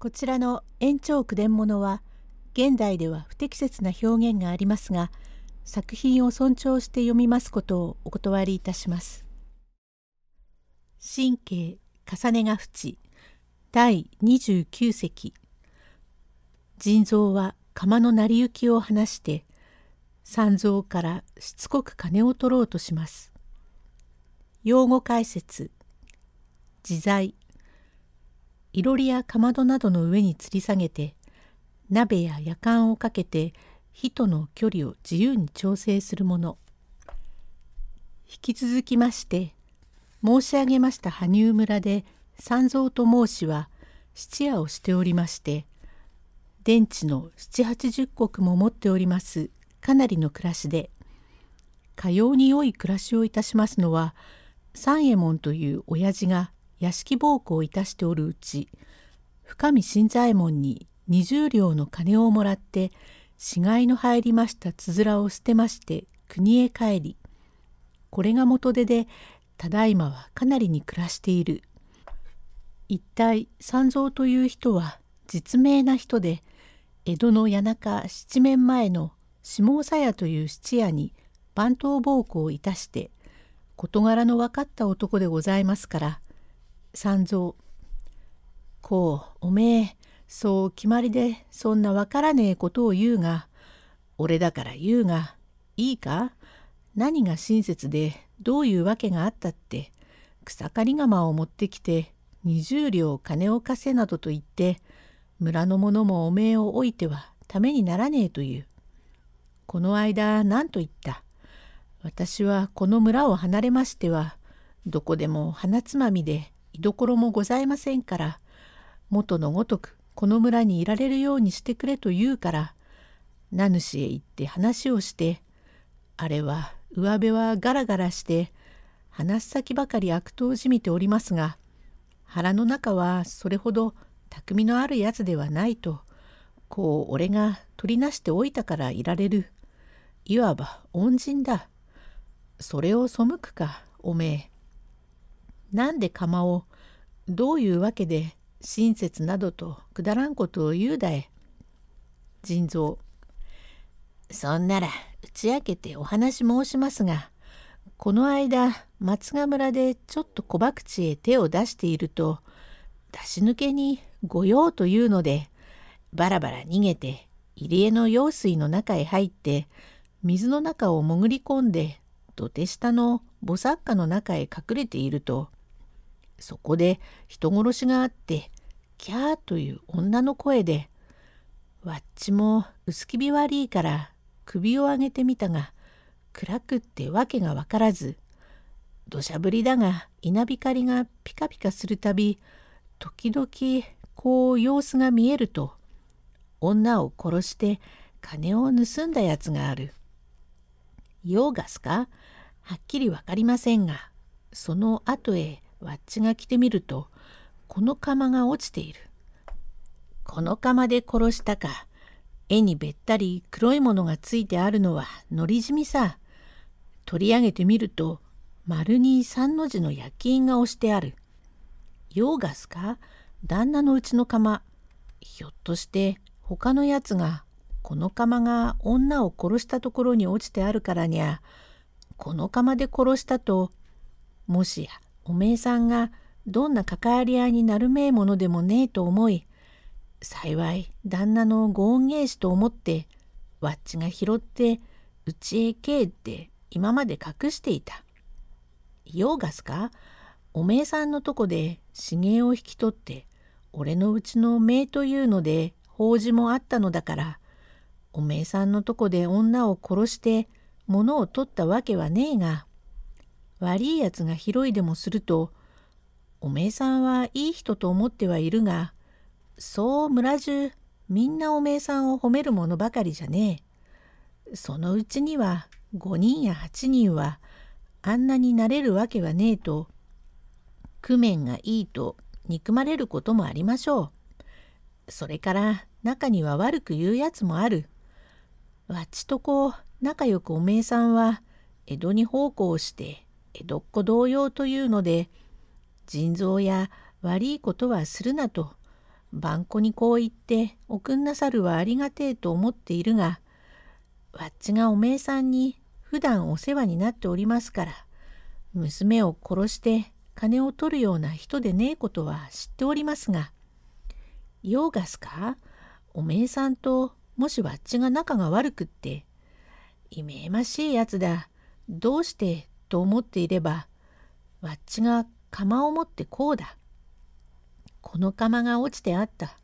こちらの延長句伝物は現代では不適切な表現がありますが作品を尊重して読みますことをお断りいたします。神経重ねが淵第29席腎臓は釜の成り行きを話して三蔵からしつこく金を取ろうとします。用語解説自在いろりやかまどなどの上に吊り下げて鍋ややかんをかけて火との距離を自由に調整するもの。引き続きまして申し上げました羽生村で三蔵と申しは質屋をしておりまして電池の七八十石も持っておりますかなりの暮らしでかように良い暮らしをいたしますのは三右衛門という親父が屋敷奉公いたしておるうち深見新左衛門に二十両の金をもらって死骸の入りましたつづらを捨てまして国へ帰りこれが元手でただいまはかなりに暮らしている。一体三蔵という人は実名な人で江戸の谷中七面前の下総屋という質屋に番頭奉公をいたして事柄の分かった男でございますから三蔵こうおめえそう決まりでそんなわからねえことを言うが俺だから言うがいいか？何が親切でどういうわけがあったって？草刈り釜を持ってきて20両金を貸せなどと言って村の者もおめえを置いてはためにならねえという。この間何と言った？私はこの村を離れましてはどこでも鼻つまみで居所もございませんから元のごとくこの村にいられるようにしてくれと言うから名主へ行って話をしてあれは上辺はガラガラして話す先ばかり悪党じみておりますが腹の中はそれほど巧みのあるやつではないとこう俺が取りなしておいたからいられる。いわば恩人だ。それを背くかおめえ。なんで釜をどういうわけで親切などとくだらんことを言うだえ腎臓。そんなら打ち明けてお話申しますがこの間松ヶ村でちょっと小博打へ手を出していると出し抜けに御用というのでバラバラ逃げて入江の用水の中へ入って水の中を潜り込んで土手下の墓作家の中へ隠れているとそこで人殺しがあってキャーという女の声でわっちも薄気味悪いから首を上げてみたが暗くってわけがわからず土砂降りだが稲光がピカピカするたび時々こう様子が見えると女を殺して金を盗んだやつがある。用ガスか？はっきりわかりませんがその後へわっちが来てみるとこの釜が落ちている。この釜で殺したか絵にべったり黒いものがついてあるのはのりじみさ。取り上げてみると丸に三の字の焼き印が押してある。ヨーガスか？旦那のうちの釜。ひょっとして他のやつがこの釜が女を殺したところに落ちてあるからにゃこの釜で殺したともしやおめえさんがどんな関わり合いになるめえものでもねえと思い幸い旦那のご恩返しと思ってわっちが拾ってうちへ帰って今まで隠していた。用がすか？おめえさんのとこで茂江を引き取って俺のうちの姪というので法事もあったのだからおめえさんのとこで女を殺して物を取ったわけはねえが悪いやつが拾いでもするとおめえさんはいい人と思ってはいるがそう村中みんなおめえさんを褒めるものばかりじゃねえ。そのうちには5人や8人はあんなになれるわけはねえと工面がいいと憎まれることもありましょう。それから中には悪く言うやつもある。わっちとこ仲良くおめえさんは江戸に奉公して江戸っ子同様というので腎臓や悪いことはするなと番子にこう言っておくんなさるはありがてえと思っているがわっちがおめえさんに普段お世話になっておりますから娘を殺して金を取るような人でねえことは知っておりますが用がすか？おめえさんともしわっちが仲が悪くっていめえましいやつだ。どうしてと思っていればわっちが釜を持ってこうだ。この釜が落ちてあった。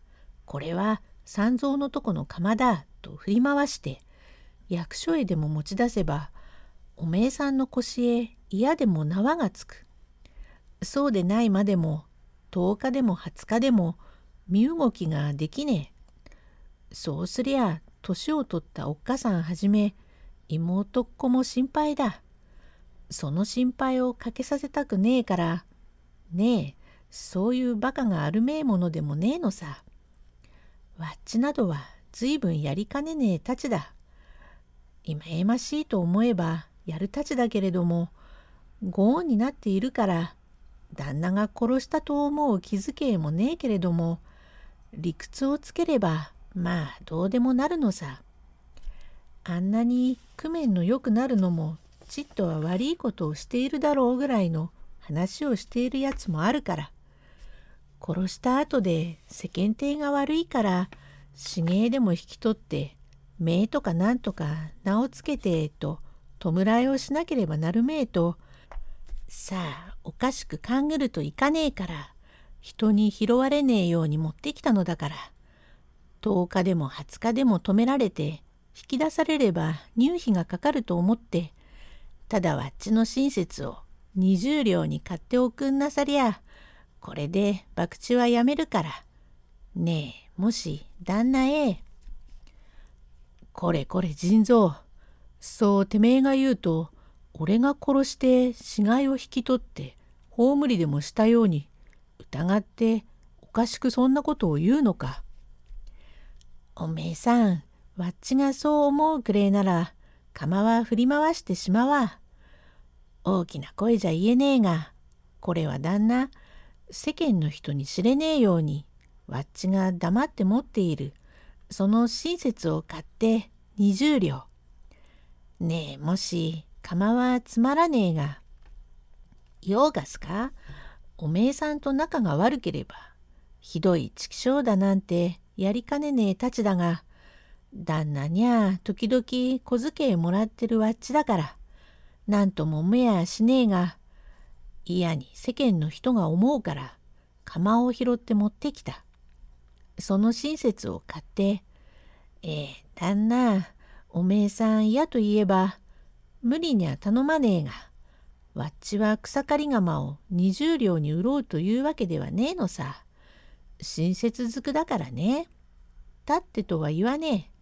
これは三蔵のとこの釜だ。と振り回して役所へでも持ち出せばおめえさんの腰へ嫌でも縄がつく。そうでないまでも10日でも20日でも身動きができねえ。そうすりゃ年を取ったおっかさんはじめ妹っ子も心配だ。その心配をかけさせたくねえから。ねえそういうバカがあるめえものでもねえのさ。わっちなどはずいぶんやりかねねえたちだ。今えましいと思えばやるたちだけれどもご恩になっているから旦那が殺したと思う気づけもねえけれども理屈をつければまあどうでもなるのさ。あんなに工面の良くなるのもちっとは悪いことをしているだろうぐらいの話をしているやつもあるから。殺した後で世間体が悪いから死芸でも引き取って名とかなんとか名をつけてと弔いをしなければなるめえと。さあおかしく勘ぐるといかねえから。人に拾われねえように持ってきたのだから。10日でも20日でも止められて引き出されれば入費がかかると思って。ただわっちの親切を20両に買っておくんなさりゃこれで博打はやめるから。ねえ、もし、旦那へ。これこれ腎臓。そうてめえが言うと、俺が殺して死骸を引き取って、葬りでもしたように、疑っておかしくそんなことを言うのか。おめえさん、わっちがそう思うくれえなら、釜は振り回してしまわ。大きな声じゃ言えねえが、これは旦那、世間の人に知れねえようにわっちが黙って持っているその親切を買って20両。ねえもし釜はつまらねえが用がすか？おめえさんと仲が悪ければひどい畜生だなんてやりかねねえたちだが旦那にゃ時々小遣いもらってるわっちだからなんともめやしねえが嫌に世間の人が思うから釜を拾って持ってきた。その親切を買って、えー、旦那、おめえさん嫌と言えば、無理には頼まねえが、わっちは草刈り釜を20両に売ろうというわけではねえのさ。親切づくだからね。立ってとは言わねえ。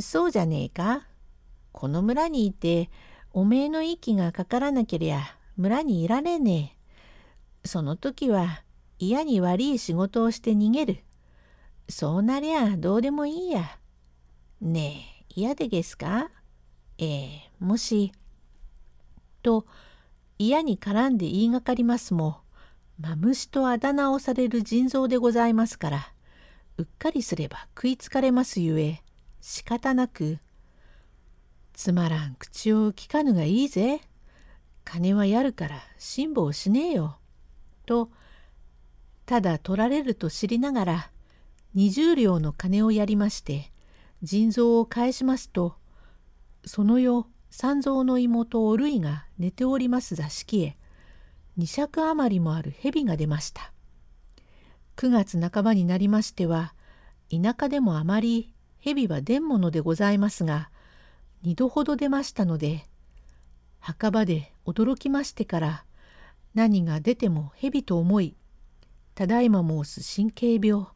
そうじゃねえか？この村にいて、おめえの息がかからなけりゃ、村にいられねえ。その時は嫌に悪い仕事をして逃げる。そうなりゃどうでもいいや。ねえ、嫌でげすか？ええ、もし。と嫌に絡んで言いがかりますも、マムシとあだ名をされる腎臓でございますから、うっかりすれば食いつかれますゆえ、仕方なく、つまらん口を聞かぬがいいぜ。金はやるから辛抱しねえよ。とただ取られると知りながら20両の金をやりまして腎臓を返しますとその夜三蔵の妹おるいが寝ております座敷へ二尺余りもある蛇が出ました。9月半ばになりましては田舎でもあまり蛇は出んものでございますが二度ほど出ましたので墓場で驚きましてから何が出ても蛇と思いただいま申す神経病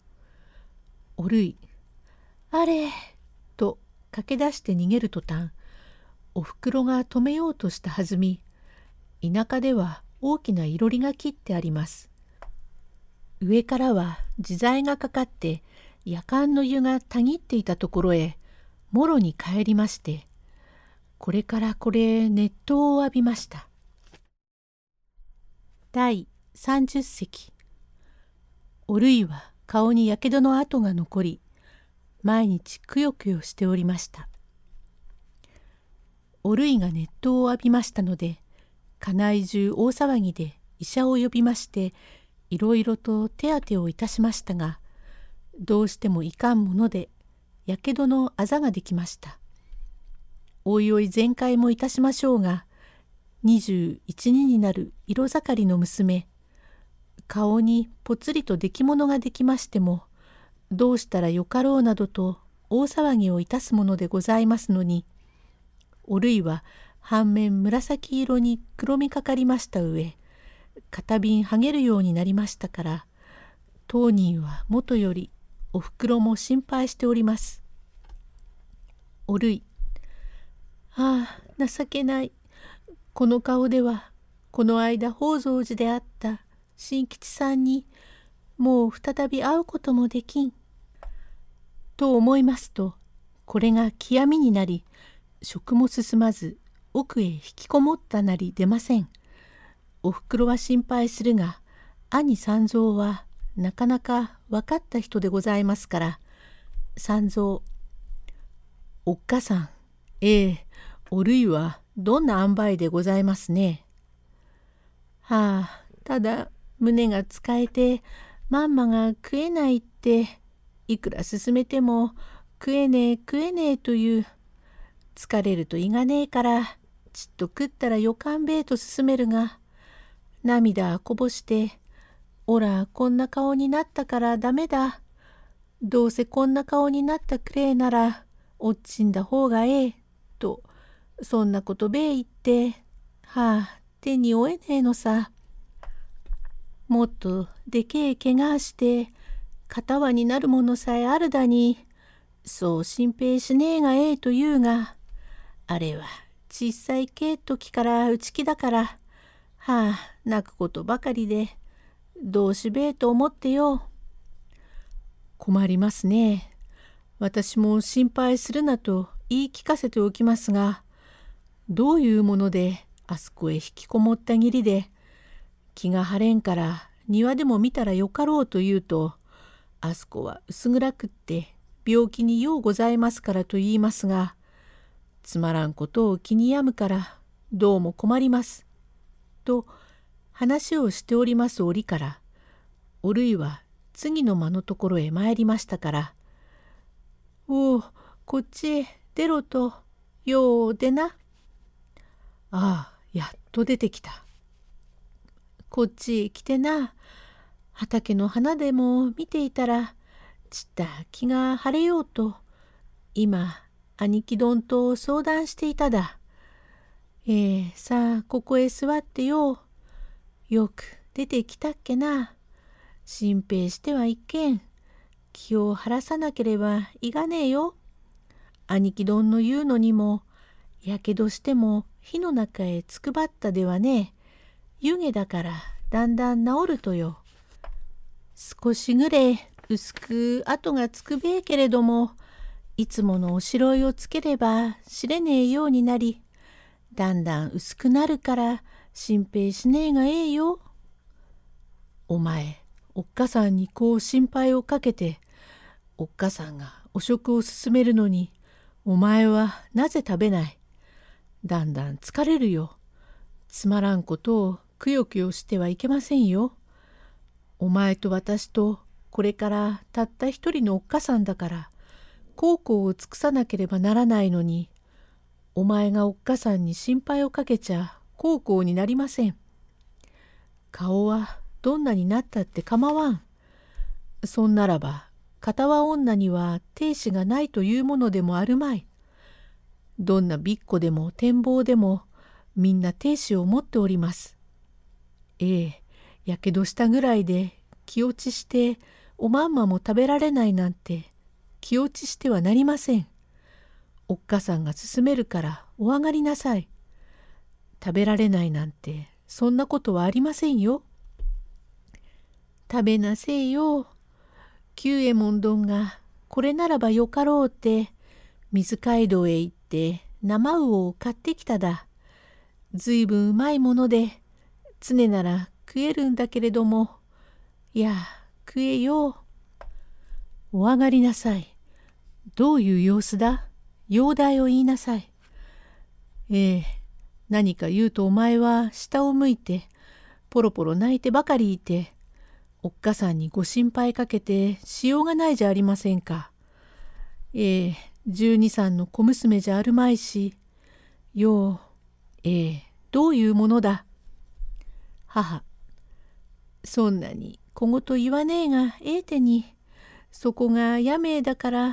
おるいあれと駆け出して逃げる途端おふくろが止めようとしたはずみ田舎では大きないろりが切ってあります。上からは自在がかかって夜間の湯がたぎっていたところへもろに帰りましてこれからこれ熱湯を浴びました。第30席おるいは顔にやけどの跡が残り毎日くよくよしておりましたおるいが熱湯を浴びましたので家内中大騒ぎで医者を呼びましていろいろと手当てをいたしましたがどうしてもいかんものでやけどのあざができました。おいおい全開もいたしましょうが21人になる色盛りの娘顔にぽつりと出来物ができましてもどうしたらよかろうなどと大騒ぎをいたすものでございますのにおるいは半面紫色に黒みかかりました上片瓶はげるようになりましたから当人はもとよりおふくろも心配しております。おるいああ情けないこの顔ではこの間宝蔵寺であった新吉さんにもう再び会うこともできん。と思いますとこれが極みになり食も進まず奥へ引きこもったなり出ません。おふくろは心配するが兄三蔵はなかなか分かった人でございますから三蔵おっかさんええおるいはどんな塩梅でございますね。はあただ胸が使えてまんまが食えないっていくら進めても食えねえ食えねえという疲れると胃がねえからちっと食ったらよかんべえと勧めるが、涙こぼして、おらこんな顔になったからダメだ。どうせこんな顔になったくれえなら、おっちんだ方がええ。と、そんなことべえ言って、はあ、手に負えねえのさ。もっとでけえ怪我して、片輪になるものさえあるだに、そう心配しねえがええと言うが、あれは小さいけえ時から内気だからはあ泣くことばかりでどうしべえと思ってよ。困りますね。私も心配するなと言い聞かせておきますがどういうものであそこへ引きこもったぎりで気が晴れんから庭でも見たらよかろうと言うとあそこは薄暗くって病気にようございますからと言いますがつまらんことを気に病むからどうも困ります。と話をしております折からおるいは次の間のところへ参りましたから「おおこっちへ出ろとよう出な」ああやっと出てきた。こっちへ来てな畑の花でも見ていたらちった気が晴れようと今兄貴どんと相談していただ。ええー、さあ、ここへ座ってよ。よく出てきたっけな。心配してはいけん。気を晴らさなければいがねえよ。兄貴どんの言うのにも、やけどしても火の中へつくばったではねえ。湯気だからだんだん治るとよ。少しぐれ薄く跡がつくべえけれども、いつものおしろいをつければ知れねえようになりだんだん薄くなるから心配しねえがええよ。お前おっかさんにこう心配をかけておっかさんがお食を勧めるのにお前はなぜ食べない？だんだん疲れるよ。つまらんことをくよくよしてはいけませんよ。お前と私とこれからたった一人のおっかさんだから孝行を尽くさなければならないのにお前がおっかさんに心配をかけちゃ孝行になりません。顔はどんなになったって構わん。そんならば片輪女には亭主がないというものでもあるまい。どんなびっこでも展望でもみんな亭主を持っております。ええ、やけどしたぐらいで気落ちしておまんまも食べられないなんて気落ちしてはなりません。おっかさんが勧めるからお上がりなさい。食べられないなんてそんなことはありませんよ。食べなせえよ。久右衛門どんがこれならばよかろうって水街道へ行って生魚を買ってきただ。ずいぶんうまいもので常なら食えるんだけれどもいや食えよ。お上がりなさい。どういう様子だ？容体を言いなさい。ええ何か言うとお前は下を向いて、ポロポロ泣いてばかりいて、おっかさんにご心配かけてしようがないじゃありませんか。ええ十二三の小娘じゃあるまいし、よう、ええどういうものだ。母、そんなに小言言わねえがええ手に、そこがやめえだから、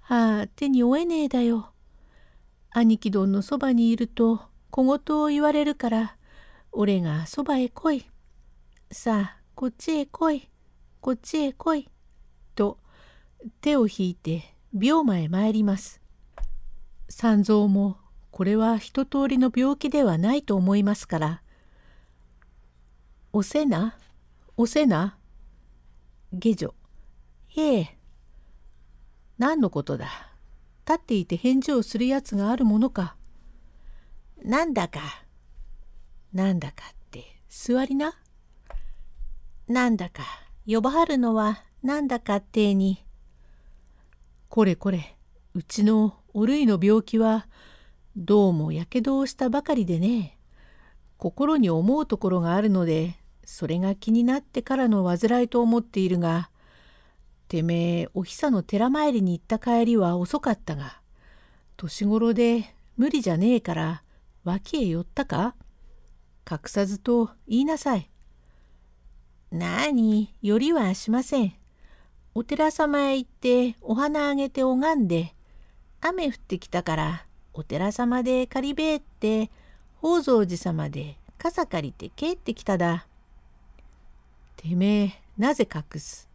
はあ手に負えねえだよ。兄貴どんのそばにいると小言を言われるから、俺がそばへ来い。さあ、こっちへ来い。こっちへ来い。と、手を引いて病魔へ参ります。三蔵も、これは一通りの病気ではないと思いますから、おせな？おせな？下女。へえ。何のことだ？立っていて返事をするやつがあるものか。なんだか。なんだかって座りな。なんだか呼ばはるのはなんだかってに。これこれうちのおるいの病気はどうもやけどをしたばかりでね心に思うところがあるのでそれが気になってからの患いと思っているがてめえお久の寺参りに行った帰りは遅かったが年頃で無理じゃねえから脇へ寄ったか？隠さずと言いなさい。なあによりはしません。お寺様へ行ってお花あげて拝んで雨降ってきたからお寺様で借りべえって宝蔵寺様で傘借りて帰ってきただ。てめえなぜ隠す？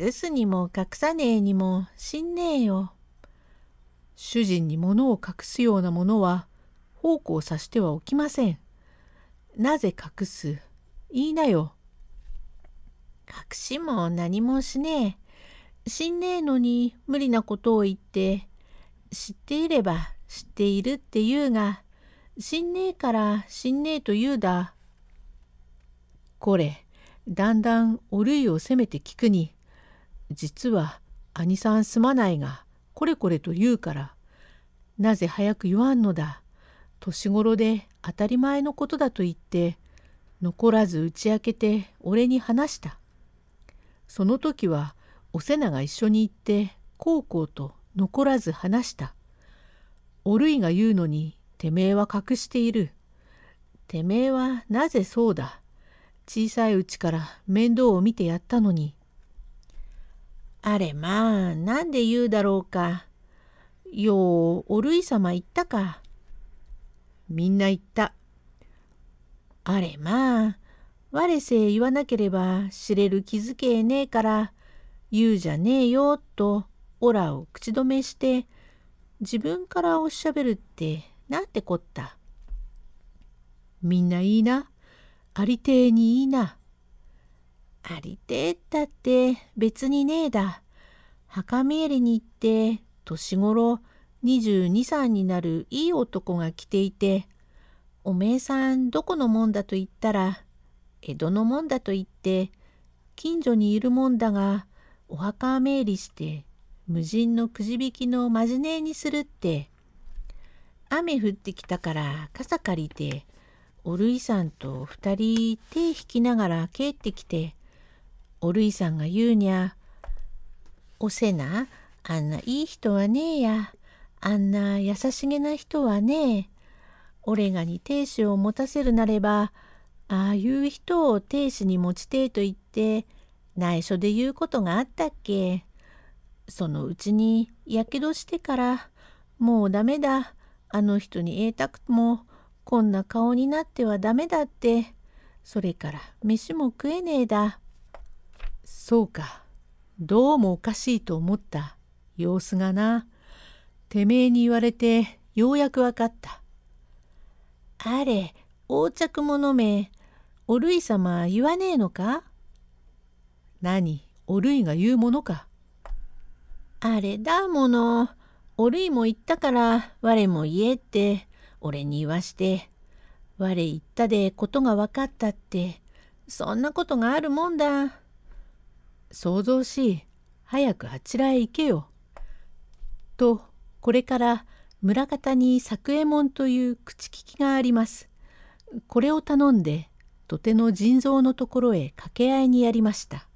隠すにも隠さねえにも死んねえよ。主人に物を隠すようなものは奉公さしてはおきません。なぜ隠す？言いなよ。隠しも何もしねえ。死んねえのに無理なことを言って、知っていれば知っているって言うが、死んねえから死んねえと言うだ。これ、だんだんおるいを責めて聞くに、実は兄さんすまないが、これこれと言うから、なぜ早く言わんのだ？年頃で当たり前のことだと言って、残らず打ち明けて俺に話した。その時はお瀬名が一緒に行ってこうこうと残らず話した。おるいが言うのにてめえは隠している。てめえはなぜそうだ。小さいうちから面倒を見てやったのに。あれまあ、なんで言うだろうか。よう、おるい様言ったか。みんな言った。あれまあ、我せ言わなければ知れる気づけえねえから言うじゃねえよとオラを口止めして自分からおしゃべるってなんてこった。みんないいな。ありてえにいいな。ありてえったって別にねえだ。墓参りに行って年頃22、3になるいい男が来ていておめえさんどこのもんだと言ったら江戸のもんだと言って近所にいるもんだがお墓参りして無人のくじ引きのまじねえにするって。雨降ってきたから傘借りておるいさんと二人手引きながら帰ってきておるいさんが言うにゃ「おせなあんないい人はねえや。あんな優しげな人はねオレガに亭主を持たせるなれば、ああいう人を亭主に持ちてえと言って、内緒で言うことがあったっけ。そのうちにやけどしてから、もうダメだ。あの人に会いたくも、こんな顔になってはダメだって。それから飯も食えねえだ。そうか。どうもおかしいと思った様子がな。てめえに言われてようやくわかった。あれ、横着者め、おるい様言わねえのか？何、おるいが言うものか？あれだもの、おるいも言ったから我も言えって、俺に言わして、我言ったでことが分かったって、そんなことがあるもんだ。想像しい。早くあちらへ行けよ。とこれから村方に作右衛門という口利きがあります。これを頼んで土手の腎臓のところへ掛け合いにやりました。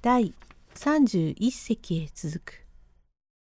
第31隻へ続く。